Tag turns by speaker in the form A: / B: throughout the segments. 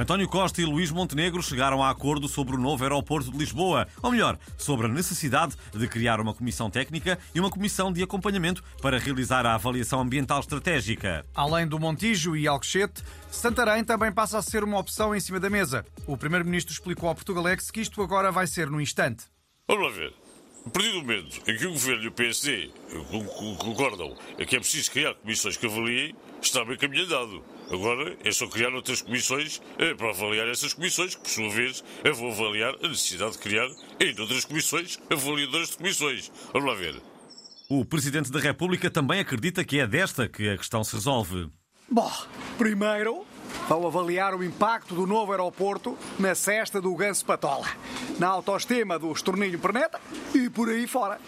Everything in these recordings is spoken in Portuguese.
A: António Costa e Luís Montenegro chegaram a acordo sobre o novo aeroporto de Lisboa, ou melhor, sobre a necessidade de criar uma comissão técnica e uma comissão de acompanhamento para realizar a avaliação ambiental estratégica.
B: Além do Montijo e Alcochete, Santarém também passa a ser uma opção em cima da mesa. O Primeiro-Ministro explicou ao Portugalex que isto agora vai ser no instante.
C: Vamos lá ver. A partir do momento em que o Governo e o PSD concordam que é preciso criar comissões que avaliem, está bem caminho andado. Agora é só criar outras comissões eh, para avaliar essas comissões, que por sua vez eu vou avaliar a necessidade de criar em outras comissões avaliadoras de comissões. Vamos lá ver.
A: O Presidente da República também acredita que é desta que a questão se resolve.
D: Bom, primeiro vão avaliar o impacto do novo aeroporto na cesta do Ganso Patola, na autoestima do Estornilho Perneta e por aí fora.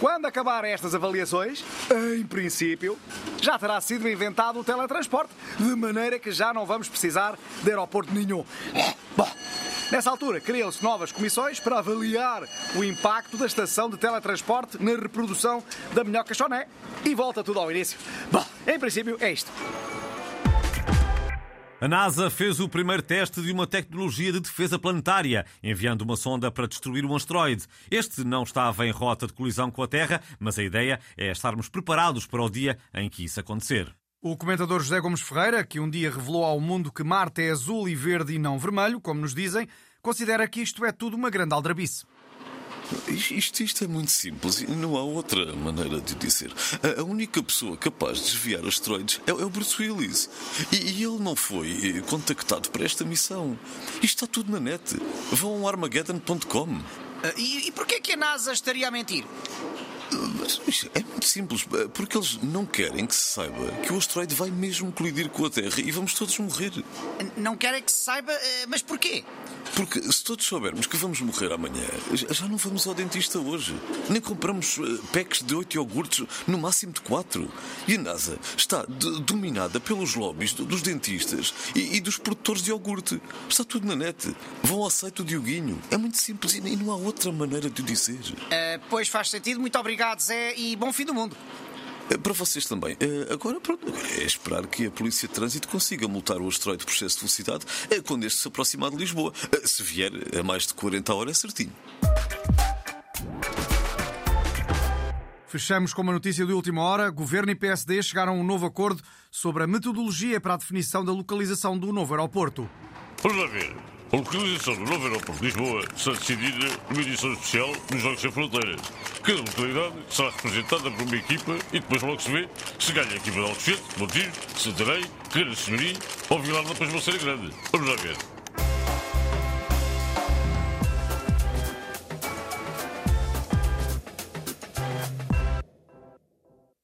D: Quando acabarem estas avaliações, em princípio, já terá sido inventado o teletransporte, de maneira que já não vamos precisar de aeroporto nenhum. Bom, nessa altura criam-se novas comissões para avaliar o impacto da estação de teletransporte na reprodução da minhoca choné e volta tudo ao início. Bom, em princípio é isto.
A: A NASA fez o primeiro teste de uma tecnologia de defesa planetária, enviando uma sonda para destruir um asteroide. Este não estava em rota de colisão com a Terra, mas a ideia é estarmos preparados para o dia em que isso acontecer.
B: O comentador José Gomes Ferreira, que um dia revelou ao mundo que Marte é azul e verde e não vermelho, como nos dizem, considera que isto é tudo uma grande aldrabice.
E: Isto, isto é muito simples e não há outra maneira de dizer. A, única pessoa capaz de desviar asteroides é, é o Bruce Willis. E, e, ele não foi eh, contactado para esta missão. Isto está tudo na net. Vão a armageddon.com.
F: Ah, e, e porquê que a NASA estaria a mentir?
E: Mas é muito simples, eh, porque eles não querem que se saiba que o asteroide vai mesmo colidir com a Terra e vamos todos morrer.
F: Não querem que se saiba, eh, mas porquê?
E: Porque se todos soubermos que vamos morrer amanhã, já não vamos ao dentista hoje. Nem compramos eh, packs de oito iogurtes, no máximo de quatro. E a NASA está dominada pelos lobbies dos dentistas e, e, dos produtores de iogurte. Está tudo na net. Vão ao site do Dioguinho. É muito simples e não há outra maneira de o dizer.
F: Uh, pois faz sentido. Muito obrigado, Zé, e bom fim do mundo.
E: Eh, para vocês também. Eh, agora, pronto, é esperar que a Polícia de Trânsito consiga multar o asteroide por excesso de velocidade eh, quando este se aproximar de Lisboa. Se vier a mais de 40 horas, é certinho.
B: Fechamos com uma notícia de última hora. Governo e PSD chegaram a um novo acordo sobre a metodologia para a definição da localização do novo aeroporto.
C: Vamos lá ver. A localização do novo aeroporto de Lisboa será decidida numa edição especial nos Jogos Sem Fronteiras. Cada localidade será representada por uma equipa e depois logo se vê se ganha a equipa de Alcochete, Montijo, Santarém, Carreira Senhoria ou Vilar da Pasmoceira Grande. Vamos lá ver.